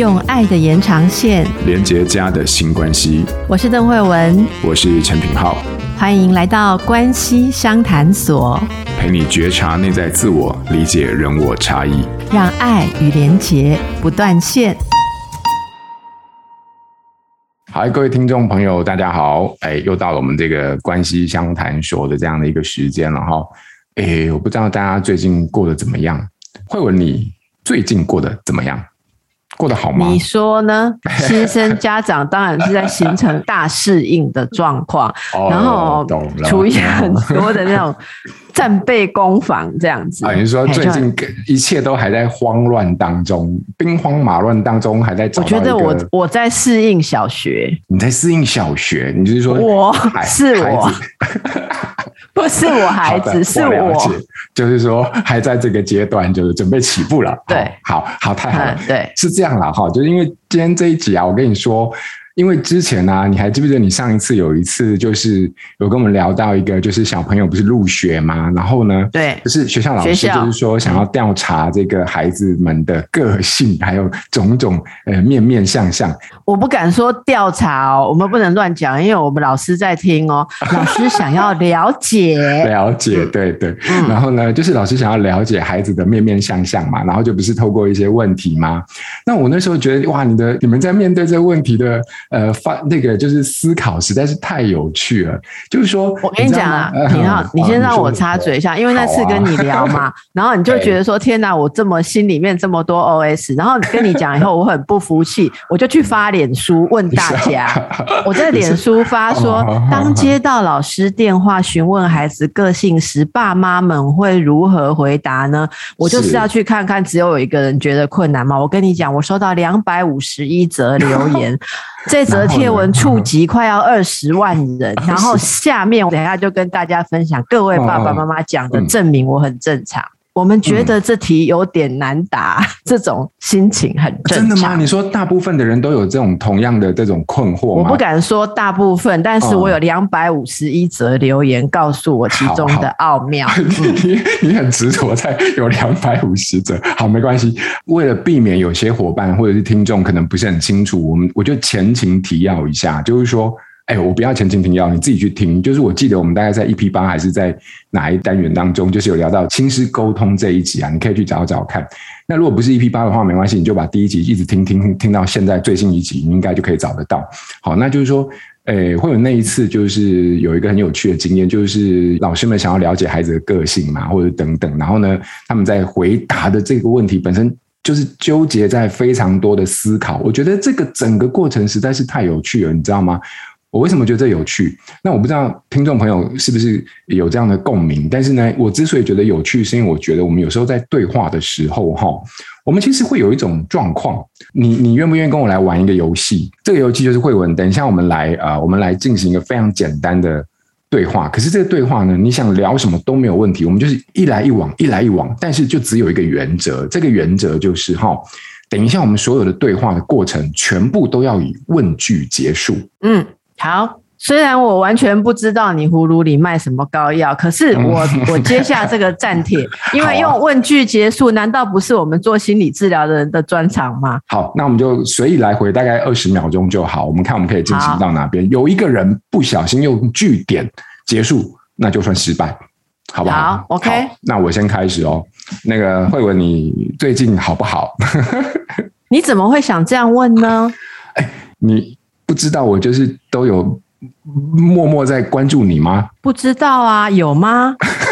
用爱的延长线连接家的新关系。我是邓慧文，我是陈品浩，欢迎来到关系商谈所，陪你觉察内在自我，理解人我差异，让爱与连结不断线。好，各位听众朋友，大家好，哎，又到了我们这个关系相谈所的这样的一个时间了哈。哎，我不知道大家最近过得怎么样？慧文，你最近过得怎么样？过得好吗？你说呢？新生家长当然是在形成大适应的状况，然后处于很多的那种战备攻防这样子。啊，你说最近一切都还在慌乱当中，兵荒马乱当中，还在找。我觉得我我在适应小学，你在适应小学，你就是说我是我。不是我孩子，是我，我就是说还在这个阶段，就是准备起步了。对，好好太好了，嗯，对，是这样了哈，就是因为今天这一集啊，我跟你说。因为之前呢、啊，你还记不记得你上一次有一次就是有跟我们聊到一个，就是小朋友不是入学嘛？然后呢，对，就是学校老师就是说想要调查这个孩子们的个性，还有种种呃面面相相。我不敢说调查哦，我们不能乱讲，因为我们老师在听哦。老师想要了解，了解，对对。嗯、然后呢，就是老师想要了解孩子的面面相相嘛，然后就不是透过一些问题吗？那我那时候觉得哇，你的你们在面对这个问题的。呃，发那个就是思考实在是太有趣了。就是说，我跟你讲啊，品皓，你先让我插嘴一下，因为那次跟你聊嘛，啊、然后你就 觉得说，天哪，我这么心里面这么多 OS，然后跟你讲以后，我很不服气，我就去发脸书问大家。我在脸书发说，当接到老师电话询问孩子个性时，爸妈们会如何回答呢？我就是要去看看，只有一个人觉得困难吗？我跟你讲，我收到两百五十一则留言。这则贴文触及快要二十万人，然后下面我等一下就跟大家分享，各位爸爸妈妈讲的证明我很正常。我们觉得这题有点难答，这种心情很正常。真的吗？你说大部分的人都有这种同样的这种困惑吗？我不敢说大部分，但是我有两百五十一则留言告诉我其中的奥妙。你你很执着在有两百五十则，好，没关系。为了避免有些伙伴或者是听众可能不是很清楚，我们我就前情提要一下，就是说。哎，我不要前情提要，你自己去听。就是我记得我们大概在 EP 八还是在哪一单元当中，就是有聊到亲师沟通这一集啊，你可以去找找看。那如果不是 EP 八的话，没关系，你就把第一集一直听听听到现在最新一集，你应该就可以找得到。好，那就是说，诶，会有那一次，就是有一个很有趣的经验，就是老师们想要了解孩子的个性嘛，或者等等，然后呢，他们在回答的这个问题本身就是纠结在非常多的思考。我觉得这个整个过程实在是太有趣了，你知道吗？我为什么觉得这有趣？那我不知道听众朋友是不是有这样的共鸣。但是呢，我之所以觉得有趣，是因为我觉得我们有时候在对话的时候，哈，我们其实会有一种状况。你你愿不愿意跟我来玩一个游戏？这个游戏就是惠文。等一下我们来啊、呃，我们来进行一个非常简单的对话。可是这个对话呢，你想聊什么都没有问题。我们就是一来一往，一来一往。但是就只有一个原则，这个原则就是哈，等一下我们所有的对话的过程，全部都要以问句结束。嗯。好，虽然我完全不知道你葫芦里卖什么膏药，可是我我接下这个战帖，因为用问句结束，难道不是我们做心理治疗的人的专长吗？好，那我们就随意来回，大概二十秒钟就好。我们看我们可以进行到哪边？有一个人不小心用句点结束，那就算失败，好不好？好，OK 好。那我先开始哦。那个惠文，你最近好不好？你怎么会想这样问呢？哎，你。不知道我就是都有默默在关注你吗？不知道啊，有吗？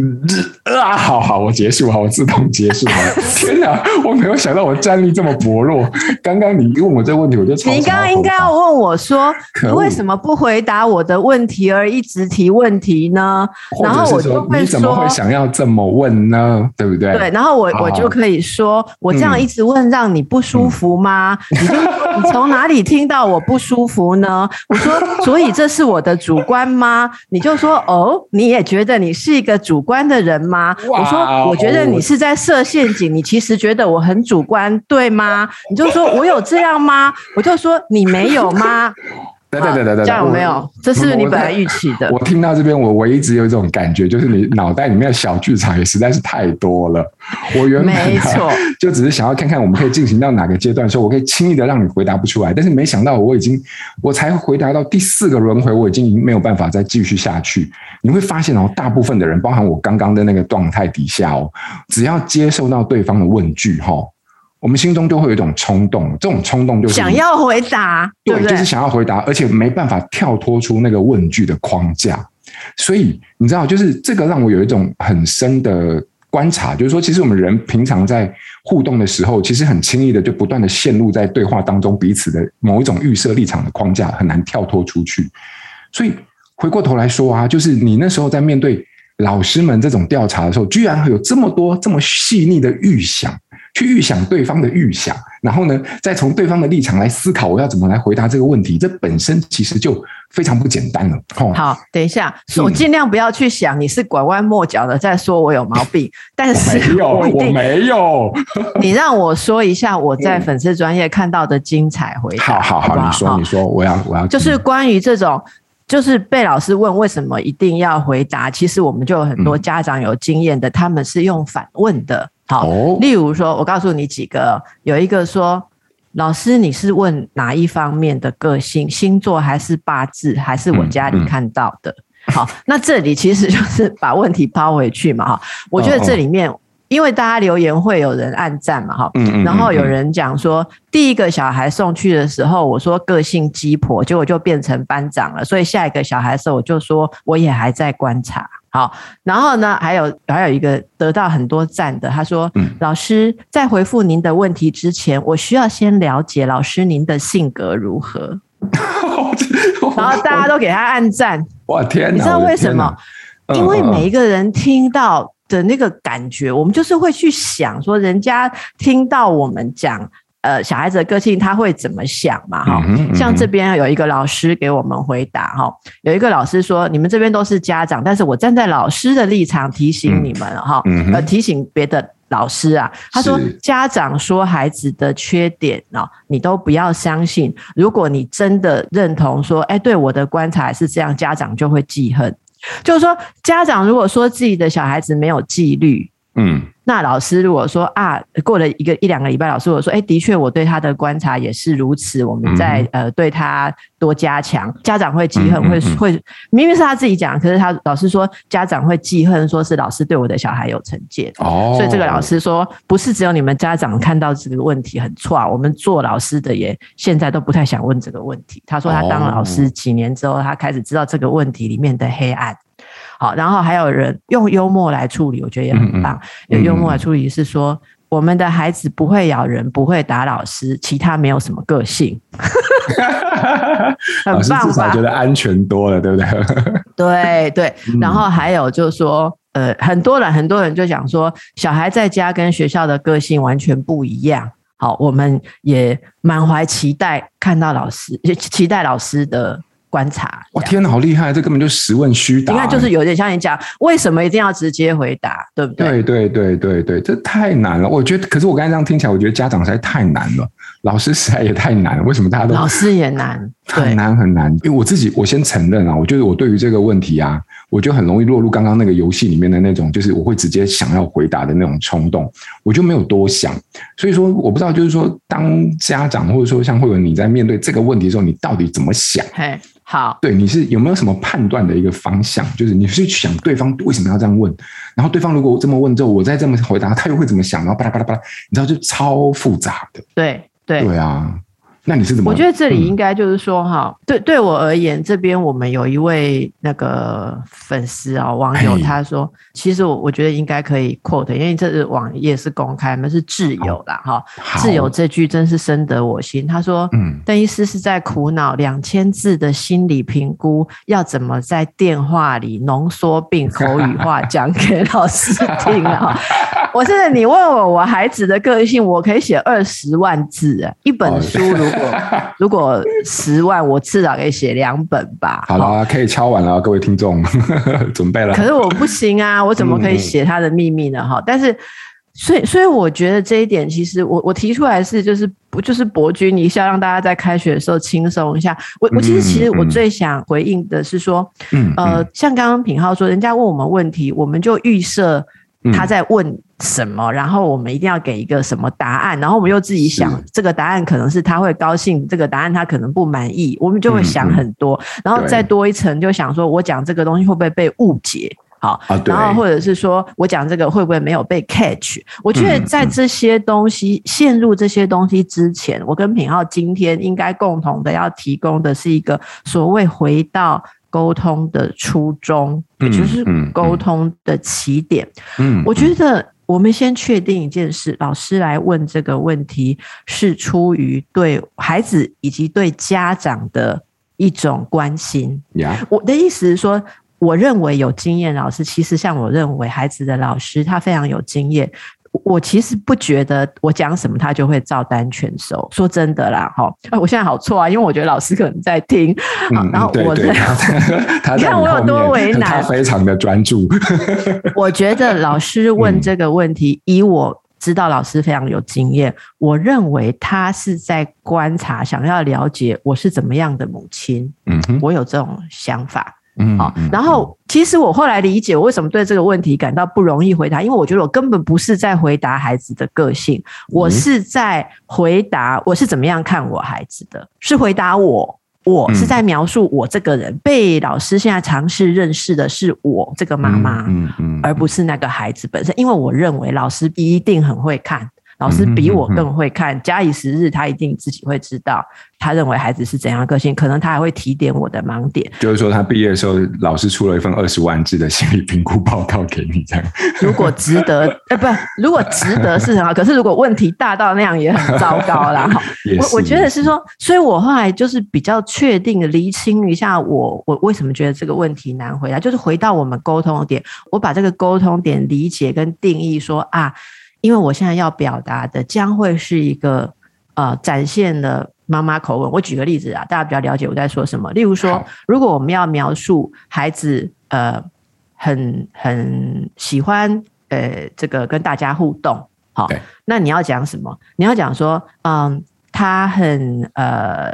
啊，好好，我结束，好，我自动结束。天哪，我没有想到我战力这么薄弱。刚刚你问我这个问题，我就你刚刚应该要问我说，你为什么不回答我的问题而一直提问题呢？然后我就会说，你怎么会想要这么问呢？对不对？对，然后我我就可以说，我这样一直问，让你不舒服吗？嗯、你就你从哪里听到我不舒服呢？我说，所以这是我的主观吗？你就说，哦，你也觉得你是一个主。主观的人吗？我说，我觉得你是在设陷阱。你其实觉得我很主观，对吗？你就说我有这样吗？我就说你没有吗？对对对对对，这样有没有？这是你本来预期的。我听到这边，我我一直有一种感觉，就是你脑袋里面的小剧场也实在是太多了。我原本没错，就只是想要看看我们可以进行到哪个阶段，说我可以轻易的让你回答不出来。但是没想到我已经，我才回答到第四个轮回，我已经没有办法再继续下去。你会发现哦，大部分的人，包含我刚刚的那个状态底下哦，只要接受到对方的问句哈。我们心中就会有一种冲动，这种冲动就是想要回答，对，对，就是想要回答，而且没办法跳脱出那个问句的框架。所以你知道，就是这个让我有一种很深的观察，就是说，其实我们人平常在互动的时候，其实很轻易的就不断的陷入在对话当中，彼此的某一种预设立场的框架，很难跳脱出去。所以回过头来说啊，就是你那时候在面对老师们这种调查的时候，居然会有这么多这么细腻的预想。去预想对方的预想，然后呢，再从对方的立场来思考，我要怎么来回答这个问题。这本身其实就非常不简单了。哦、好，等一下，我尽量不要去想你是拐弯抹角的在说我有毛病，但是没有，我没有。你让我说一下我在粉丝专业看到的精彩回答。好好好，好好你说，你说，我要我要，就是关于这种，就是被老师问为什么一定要回答，其实我们就有很多家长有经验的，嗯、他们是用反问的。好，例如说，我告诉你几个，有一个说，老师，你是问哪一方面的个性，星座还是八字，还是我家里看到的？嗯。嗯、好，那这里其实就是把问题抛回去嘛，哈，我觉得这里面，因为大家留言会有人按赞嘛，哈，然后有人讲说，第一个小孩送去的时候，我说个性鸡婆，结果就变成班长了，所以下一个小孩的时候，我就说我也还在观察。好，然后呢，还有还有一个得到很多赞的，他说：“嗯、老师在回复您的问题之前，我需要先了解老师您的性格如何。”然后大家都给他按赞。哇天哪！你知道为什么？因为每一个人听到的那个感觉，我们就是会去想说，人家听到我们讲。呃，小孩子的个性他会怎么想嘛？哈、嗯嗯，像这边有一个老师给我们回答哈，有一个老师说，你们这边都是家长，但是我站在老师的立场提醒你们哈、嗯，呃，提醒别的老师啊，他说家长说孩子的缺点啊，你都不要相信。如果你真的认同说，哎，对我的观察是这样，家长就会记恨。就是说，家长如果说自己的小孩子没有纪律，嗯。那老师如果说啊，过了一个一两个礼拜，老师我说，哎，的确我对他的观察也是如此。我们在、嗯、呃对他多加强，家长会记恨，会、嗯、会明明是他自己讲，可是他老师说家长会记恨，说是老师对我的小孩有成见。哦，所以这个老师说，不是只有你们家长看到这个问题很错，我们做老师的也现在都不太想问这个问题。他说他当了老师几年之后，他开始知道这个问题里面的黑暗。好，然后还有人用幽默来处理，我觉得也很棒。嗯嗯、用幽默来处理是说、嗯，我们的孩子不会咬人，不会打老师，其他没有什么个性，很棒吧？至少觉得安全多了，对不对？对对。然后还有就是说，呃，很多人很多人就讲说，小孩在家跟学校的个性完全不一样。好，我们也满怀期待看到老师，期待老师的。观察，哇天哪，好厉害！这根本就实问虚答。应该就是有点像你讲，为什么一定要直接回答，对不对？对对对对对，这太难了。我觉得，可是我刚才这样听起来，我觉得家长实在太难了，老师实在也太难了。为什么大家都老师也难？很难很难。因为我自己，我先承认啊，我觉得我对于这个问题啊，我就很容易落入刚刚那个游戏里面的那种，就是我会直接想要回答的那种冲动，我就没有多想。所以说，我不知道，就是说，当家长或者说像慧文你在面对这个问题的时候，你到底怎么想？嘿。好，对，你是有没有什么判断的一个方向？就是你是去想对方为什么要这样问，然后对方如果这么问之后，我再这么回答，他又会怎么想？然后巴拉巴拉巴拉，你知道就超复杂的。对对对啊。那你是怎么？我觉得这里应该就是说哈、嗯，对对我而言，这边我们有一位那个粉丝啊、哦、网友，他说，其实我我觉得应该可以 quote，因为这是网页是公开，嘛，是挚友啦。哈。挚友这句真是深得我心。他说，嗯，邓医师是在苦恼两千字的心理评估要怎么在电话里浓缩并口语化讲给老师听啊。我是你问我我孩子的个性，我可以写二十万字啊，一本书如果如果十万，我至少可以写两本吧。好了，可以敲完了，各位听众 准备了。可是我不行啊，我怎么可以写他的秘密呢？哈、嗯，但是所以，所以我觉得这一点，其实我我提出来是就是不就是博君一笑，让大家在开学的时候轻松一下。我我其实其实我最想回应的是说，嗯，呃，像刚刚品浩说，人家问我们问题，我们就预设他在问什么，然后我们一定要给一个什么答案，然后我们又自己想这个答案可能是他会高兴，这个答案他可能不满意，我们就会想很多，然后再多一层就想说我讲这个东西会不会被误解。好，然后或者是说我讲这个会不会没有被 catch？我觉得在这些东西陷入这些东西之前，我跟品浩今天应该共同的要提供的是一个所谓回到沟通的初衷，也就是沟通的起点。嗯，我觉得我们先确定一件事：老师来问这个问题是出于对孩子以及对家长的一种关心。我的意思是说。我认为有经验老师，其实像我认为孩子的老师，他非常有经验。我其实不觉得我讲什么他就会照单全收。说真的啦，哈，我现在好错啊，因为我觉得老师可能在听。嗯、然后我在，你看我有多为难，他非常的专注。我觉得老师问这个问题，嗯、以我知道老师非常有经验，我认为他是在观察，想要了解我是怎么样的母亲。嗯哼，我有这种想法。嗯，好。然后，其实我后来理解，我为什么对这个问题感到不容易回答，因为我觉得我根本不是在回答孩子的个性，我是在回答我是怎么样看我孩子的，是回答我，我是在描述我这个人。被老师现在尝试认识的是我这个妈妈，嗯嗯，而不是那个孩子本身，因为我认为老师一定很会看。老师比我更会看，假以时日，他一定自己会知道。他认为孩子是怎样的个性，可能他还会提点我的盲点。就是说，他毕业的时候，老师出了一份二十万字的心理评估报告给你，这样。如果值得，呃，不，如果值得是很好。可是如果问题大到那样，也很糟糕啦。好，我我觉得是说，所以我后来就是比较确定的厘清一下我，我我为什么觉得这个问题难回答，就是回到我们沟通的点，我把这个沟通点理解跟定义说啊。因为我现在要表达的将会是一个呃展现了妈妈口吻。我举个例子啊，大家比较了解我在说什么。例如说，如果我们要描述孩子呃很很喜欢呃这个跟大家互动，好，那你要讲什么？你要讲说，嗯，他很呃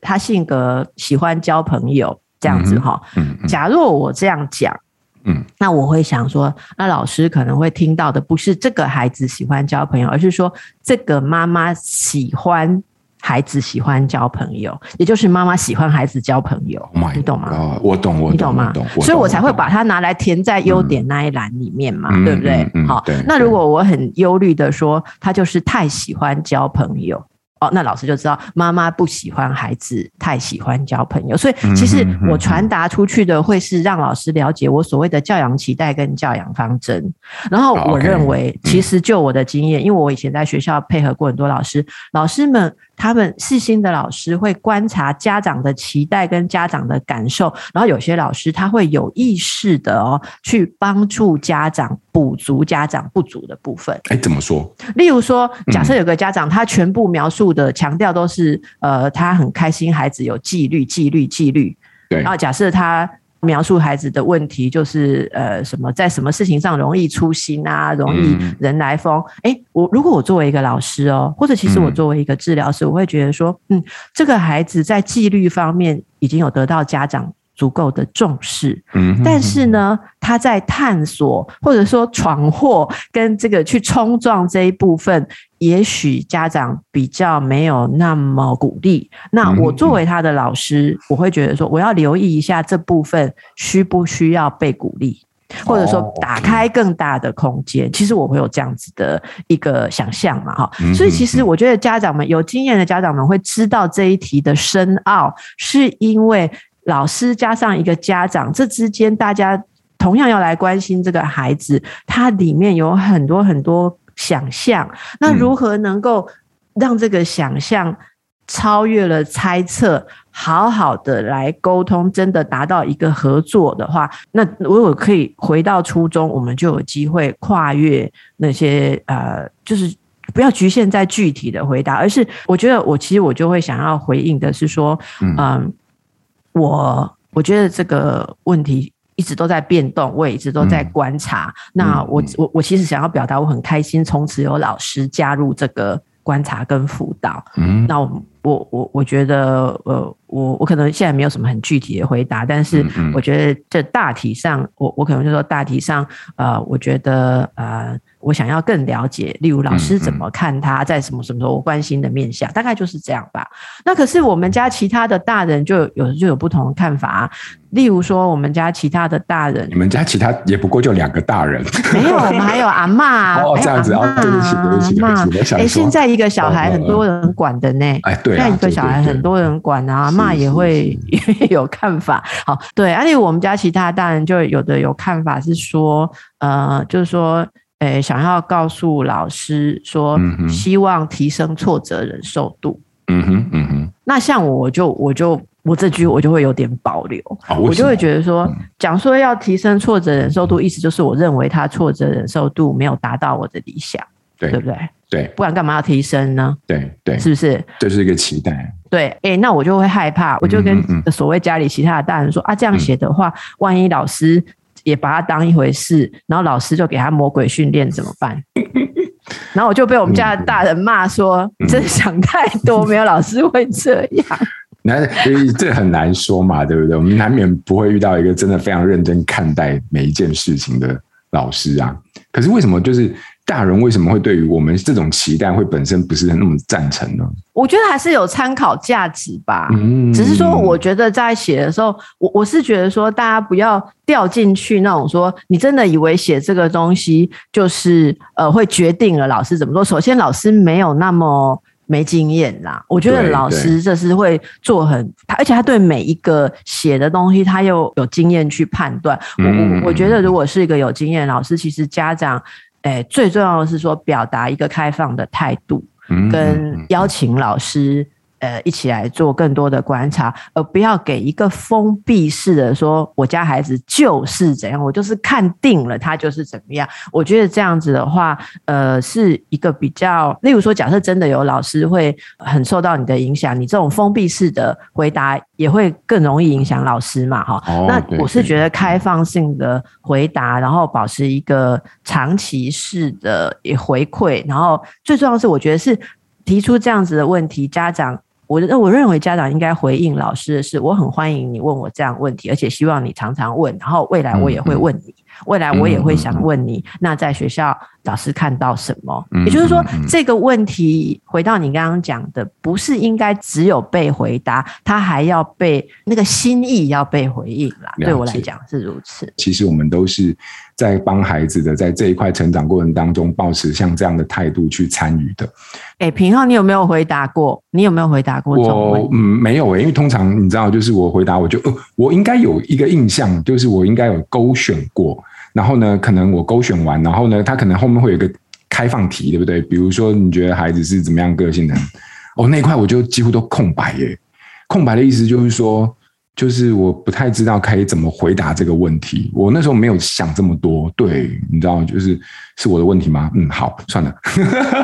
他性格喜欢交朋友这样子哈。嗯嗯。假若我这样讲。嗯，那我会想说，那老师可能会听到的不是这个孩子喜欢交朋友，而是说这个妈妈喜欢孩子喜欢交朋友，也就是妈妈喜欢孩子交朋友。Oh、你懂吗？哦，我懂，我懂，你懂吗？懂，所以我才会把它拿来填在优点那一栏里面嘛，嗯、对不对？嗯嗯、好，那如果我很忧虑的说，他就是太喜欢交朋友。哦，那老师就知道妈妈不喜欢孩子太喜欢交朋友，所以其实我传达出去的会是让老师了解我所谓的教养期待跟教养方针。然后我认为，其实就我的经验，因为我以前在学校配合过很多老师，老师们。他们细心的老师会观察家长的期待跟家长的感受，然后有些老师他会有意识的哦，去帮助家长补足家长不足的部分。哎，怎么说？例如说，假设有个家长，他全部描述的强调都是，呃，他很开心孩子有纪律、纪律、纪律。对。然后假设他。描述孩子的问题，就是呃，什么在什么事情上容易粗心啊，容易人来疯。哎、嗯欸，我如果我作为一个老师哦，或者其实我作为一个治疗师，嗯、我会觉得说，嗯，这个孩子在纪律方面已经有得到家长。足够的重视，嗯，但是呢，他在探索或者说闯祸跟这个去冲撞这一部分，也许家长比较没有那么鼓励。那我作为他的老师，我会觉得说，我要留意一下这部分需不需要被鼓励，或者说打开更大的空间。其实我会有这样子的一个想象嘛，哈。所以其实我觉得家长们有经验的家长们会知道这一题的深奥，是因为。老师加上一个家长，这之间大家同样要来关心这个孩子，他里面有很多很多想象。那如何能够让这个想象超越了猜测，好好的来沟通，真的达到一个合作的话，那如果可以回到初中，我们就有机会跨越那些呃，就是不要局限在具体的回答，而是我觉得我其实我就会想要回应的是说，嗯。呃我我觉得这个问题一直都在变动，我也一直都在观察。嗯、那我我我其实想要表达，我很开心，从此有老师加入这个观察跟辅导。嗯，那我我我我觉得，呃，我我可能现在没有什么很具体的回答，但是我觉得这大体上，我我可能就说大体上，呃，我觉得呃。我想要更了解，例如老师怎么看他在什么什么时候我关心的面向，大概就是这样吧。那可是我们家其他的大人就有就有不同的看法啊。例如说，我们家其他的大人，你们家其他也不过就两个大人，没有，我们还有阿妈。哦，这样子啊，对不起，对不起，对不起。哎，现在一个小孩很多人管的呢。哎，对，现在一个小孩很多人管啊，骂也会也 有看法。好，对，而且我们家其他大人就有的有看法是说，呃，就是说。诶，想要告诉老师说，希望提升挫折忍受度。嗯哼，嗯哼。那像我就我就我这句我就会有点保留，哦、我就会觉得说，讲说要提升挫折忍受度，意思就是我认为他挫折忍受度没有达到我的理想，对，对不对？对，不然干嘛要提升呢？对对，是不是？这是一个期待。对，诶，那我就会害怕，我就跟所谓家里其他的大人说、嗯、啊，这样写的话，万一老师。也把他当一回事，然后老师就给他魔鬼训练怎么办？然后我就被我们家的大人骂说：“嗯、真想太多，没有老师会这样。”那所以这很难说嘛，对不对？我们难免不会遇到一个真的非常认真看待每一件事情的老师啊。可是为什么就是？大人为什么会对于我们这种期待会本身不是那么赞成呢？我觉得还是有参考价值吧。嗯，只是说，我觉得在写的时候，我我是觉得说，大家不要掉进去那种说，你真的以为写这个东西就是呃会决定了老师怎么做。首先，老师没有那么没经验啦。我觉得老师这是会做很，而且他对每一个写的东西，他又有经验去判断。我我我觉得，如果是一个有经验的老师，其实家长。哎，最重要的是说，表达一个开放的态度，跟邀请老师。呃，一起来做更多的观察，而不要给一个封闭式的说，我家孩子就是怎样，我就是看定了他就是怎么样。我觉得这样子的话，呃，是一个比较，例如说，假设真的有老师会很受到你的影响，你这种封闭式的回答也会更容易影响老师嘛，哈。哦，那我是觉得开放性的回答，然后保持一个长期式的回馈，然后最重要的是，我觉得是提出这样子的问题，家长。我我认为家长应该回应老师的是，我很欢迎你问我这样问题，而且希望你常常问，然后未来我也会问你，未来我也会想问你。那在学校老师看到什么？也就是说，这个问题回到你刚刚讲的，不是应该只有被回答，他还要被那个心意要被回应啦。对我来讲是如此。其实我们都是。在帮孩子的在这一块成长过程当中，保持像这样的态度去参与的。哎、欸，品皓，你有没有回答过？你有没有回答过？我嗯没有诶、欸，因为通常你知道，就是我回答，我就呃，我应该有一个印象，就是我应该有勾选过。然后呢，可能我勾选完，然后呢，他可能后面会有一个开放题，对不对？比如说，你觉得孩子是怎么样个性的？哦，那一块我就几乎都空白耶。空白的意思就是说。就是我不太知道可以怎么回答这个问题，我那时候没有想这么多。对，你知道，就是是我的问题吗？嗯，好，算了。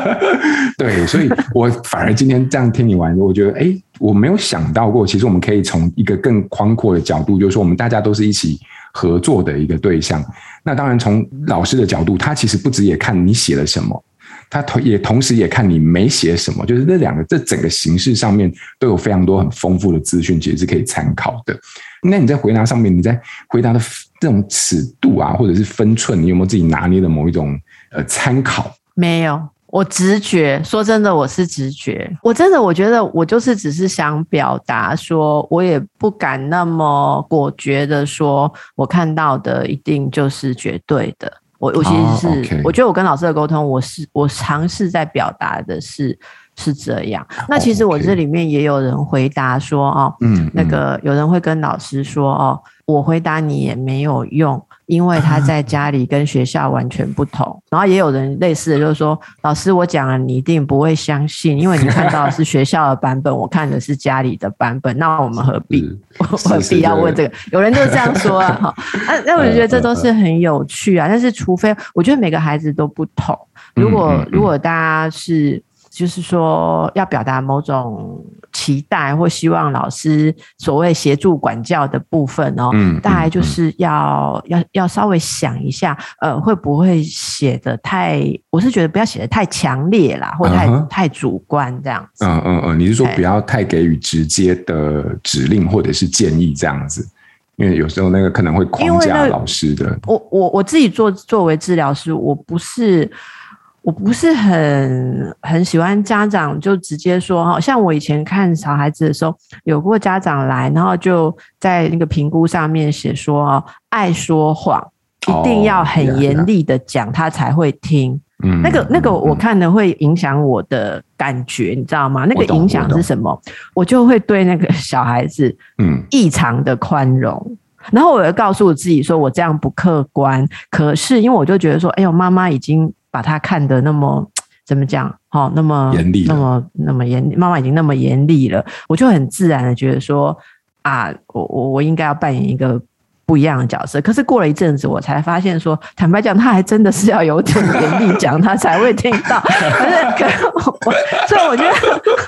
对，所以我反而今天这样听你玩，我觉得，哎，我没有想到过，其实我们可以从一个更宽阔的角度，就是说，我们大家都是一起合作的一个对象。那当然，从老师的角度，他其实不止也看你写了什么。他同也同时也看你没写什么，就是这两个这整个形式上面都有非常多很丰富的资讯，其实是可以参考的。那你在回答上面，你在回答的这种尺度啊，或者是分寸，你有没有自己拿捏的某一种呃参考？没有，我直觉。说真的，我是直觉。我真的我觉得我就是只是想表达说，我也不敢那么果决的说，我看到的一定就是绝对的。我我其实是，oh. 我觉得我跟老师的沟通，我是我尝试在表达的是是这样。那其实我这里面也有人回答说，哦，嗯，那个有人会跟老师说，哦，我回答你也没有用。因为他在家里跟学校完全不同，然后也有人类似的，就是说，老师我讲了，你一定不会相信，因为你看到的是学校的版本，我看的是家里的版本，那我们何必？何必要问这个？有人就这样说啊，哈，那我就觉得这都是很有趣啊。但是除非我觉得每个孩子都不同，如果如果大家是就是说要表达某种。期待或希望老师所谓协助管教的部分哦，嗯，大概就是要、嗯、要要稍微想一下，呃，会不会写的太？我是觉得不要写的太强烈啦，或太、uh-huh. 太主观这样子。嗯嗯嗯，你是说不要太给予直接的指令或者是建议这样子？因为有时候那个可能会框架老师的。我我我自己做作为治疗师，我不是。我不是很很喜欢家长就直接说哈，像我以前看小孩子的时候，有过家长来，然后就在那个评估上面写说哦，爱说谎，一定要很严厉的讲，他才会听。嗯，那个那个我看的会影响我的感觉，你知道吗？那个影响是什么？我就会对那个小孩子嗯异常的宽容，然后我又告诉我自己说，我这样不客观。可是因为我就觉得说，哎呦，妈妈已经。把他看得那么 怎么讲？好，那么严厉，那么那么严，妈妈已经那么严厉了，我就很自然的觉得说啊，我我我应该要扮演一个不一样的角色。可是过了一阵子，我才发现说，坦白讲，他还真的是要有点严厉讲，他才会听到。可是，可是我，所以我觉得，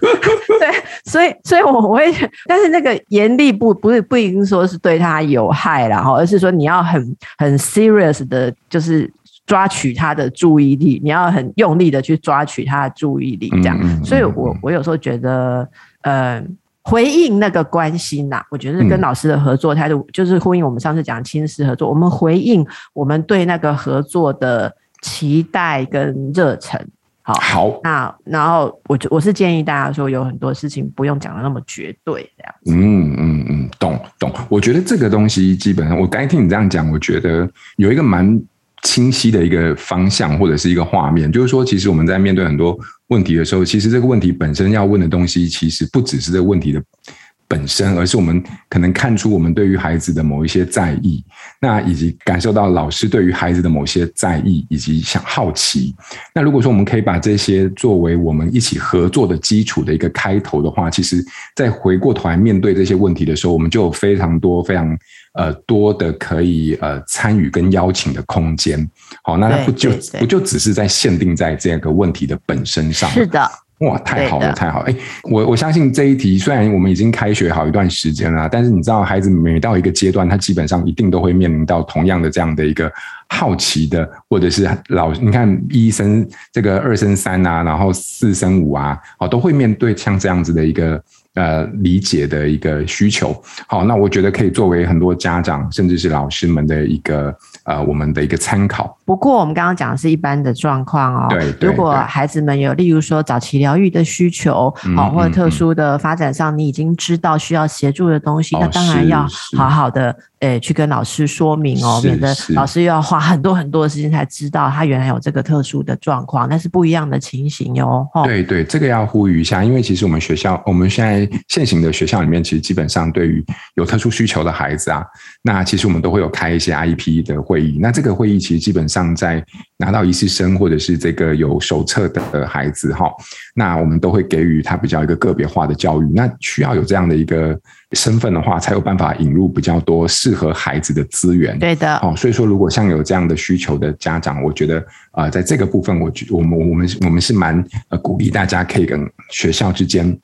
对，所以所以我我会，但是那个严厉不不是不一定说是对他有害啦，哈，而是说你要很很 serious 的，就是。抓取他的注意力，你要很用力的去抓取他的注意力，这样。嗯嗯、所以我我有时候觉得，呃，回应那个关心呐，我觉得跟老师的合作态度，就是呼应我们上次讲亲师合作，我们回应我们对那个合作的期待跟热忱。好，好，那然后我我是建议大家说，有很多事情不用讲的那么绝对，这样。嗯嗯嗯，懂懂。我觉得这个东西基本上，我刚才听你这样讲，我觉得有一个蛮。清晰的一个方向或者是一个画面，就是说，其实我们在面对很多问题的时候，其实这个问题本身要问的东西，其实不只是这个问题的本身，而是我们可能看出我们对于孩子的某一些在意，那以及感受到老师对于孩子的某些在意以及想好奇。那如果说我们可以把这些作为我们一起合作的基础的一个开头的话，其实再回过头来面对这些问题的时候，我们就有非常多非常。呃，多的可以呃参与跟邀请的空间，好，那它不就不就只是在限定在这个问题的本身上？是的，哇，太好了，太好了！哎，我我相信这一题虽然我们已经开学好一段时间了，但是你知道，孩子每到一个阶段，他基本上一定都会面临到同样的这样的一个好奇的，或者是老你看一升这个二升三啊，然后四升五啊，哦，都会面对像这样子的一个。呃，理解的一个需求，好，那我觉得可以作为很多家长甚至是老师们的一个呃，我们的一个参考。不过我们刚刚讲的是一般的状况哦，对，对，如果孩子们有，例如说早期疗愈的需求，好，或者特殊的发展上，你已经知道需要协助的东西，嗯、那当然要好好的。诶、欸，去跟老师说明哦，免得老师又要花很多很多的时间才知道他原来有这个特殊的状况，那是不一样的情形哟。对对，这个要呼吁一下，因为其实我们学校，我们现在现行的学校里面，其实基本上对于有特殊需求的孩子啊，那其实我们都会有开一些 IEP 的会议。那这个会议其实基本上在拿到一次生或者是这个有手册的孩子哈，那我们都会给予他比较一个个别化的教育。那需要有这样的一个。身份的话，才有办法引入比较多适合孩子的资源。对的，哦，所以说，如果像有这样的需求的家长，我觉得啊、呃，在这个部分，我觉我们我们我们是蛮呃鼓励大家可以跟学校之间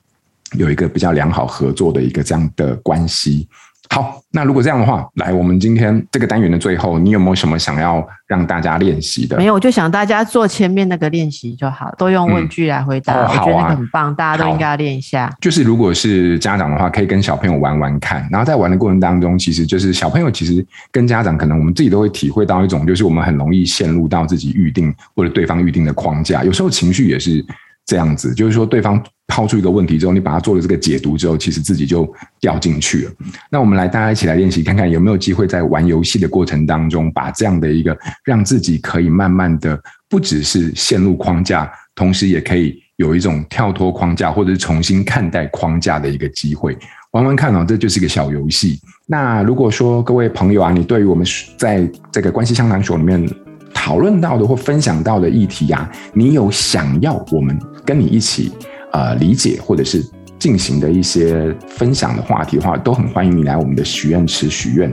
有一个比较良好合作的一个这样的关系。好，那如果这样的话，来，我们今天这个单元的最后，你有没有什么想要让大家练习的？没有，我就想大家做前面那个练习就好，都用问句来回答，嗯哦、我觉得那个很棒，大家都应该要练一下。就是如果是家长的话，可以跟小朋友玩玩看，然后在玩的过程当中，其实就是小朋友其实跟家长可能我们自己都会体会到一种，就是我们很容易陷入到自己预定或者对方预定的框架，有时候情绪也是。这样子，就是说，对方抛出一个问题之后，你把它做了这个解读之后，其实自己就掉进去了。那我们来，大家一起来练习，看看有没有机会在玩游戏的过程当中，把这样的一个让自己可以慢慢的，不只是陷入框架，同时也可以有一种跳脱框架，或者是重新看待框架的一个机会。玩玩看哦，这就是一个小游戏。那如果说各位朋友啊，你对于我们在这个关系相谈所里面讨论到的或分享到的议题啊，你有想要我们跟你一起呃理解或者是进行的一些分享的话题的话，都很欢迎你来我们的许愿池许愿。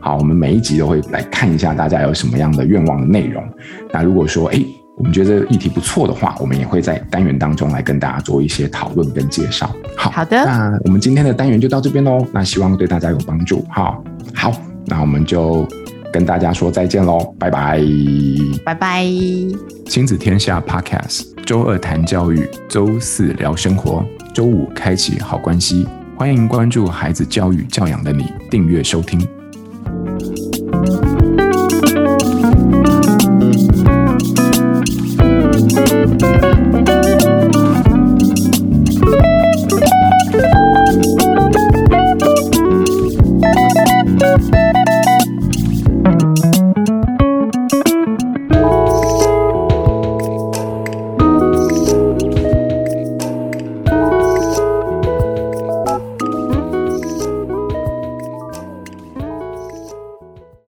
好，我们每一集都会来看一下大家有什么样的愿望的内容。那如果说诶我们觉得议题不错的话，我们也会在单元当中来跟大家做一些讨论跟介绍。好，好的，那我们今天的单元就到这边喽。那希望对大家有帮助。好，好，那我们就跟大家说再见喽，拜拜，拜拜。亲子天下 Podcast，周二谈教育，周四聊生活，周五开启好关系。欢迎关注孩子教育教养的你，订阅收听。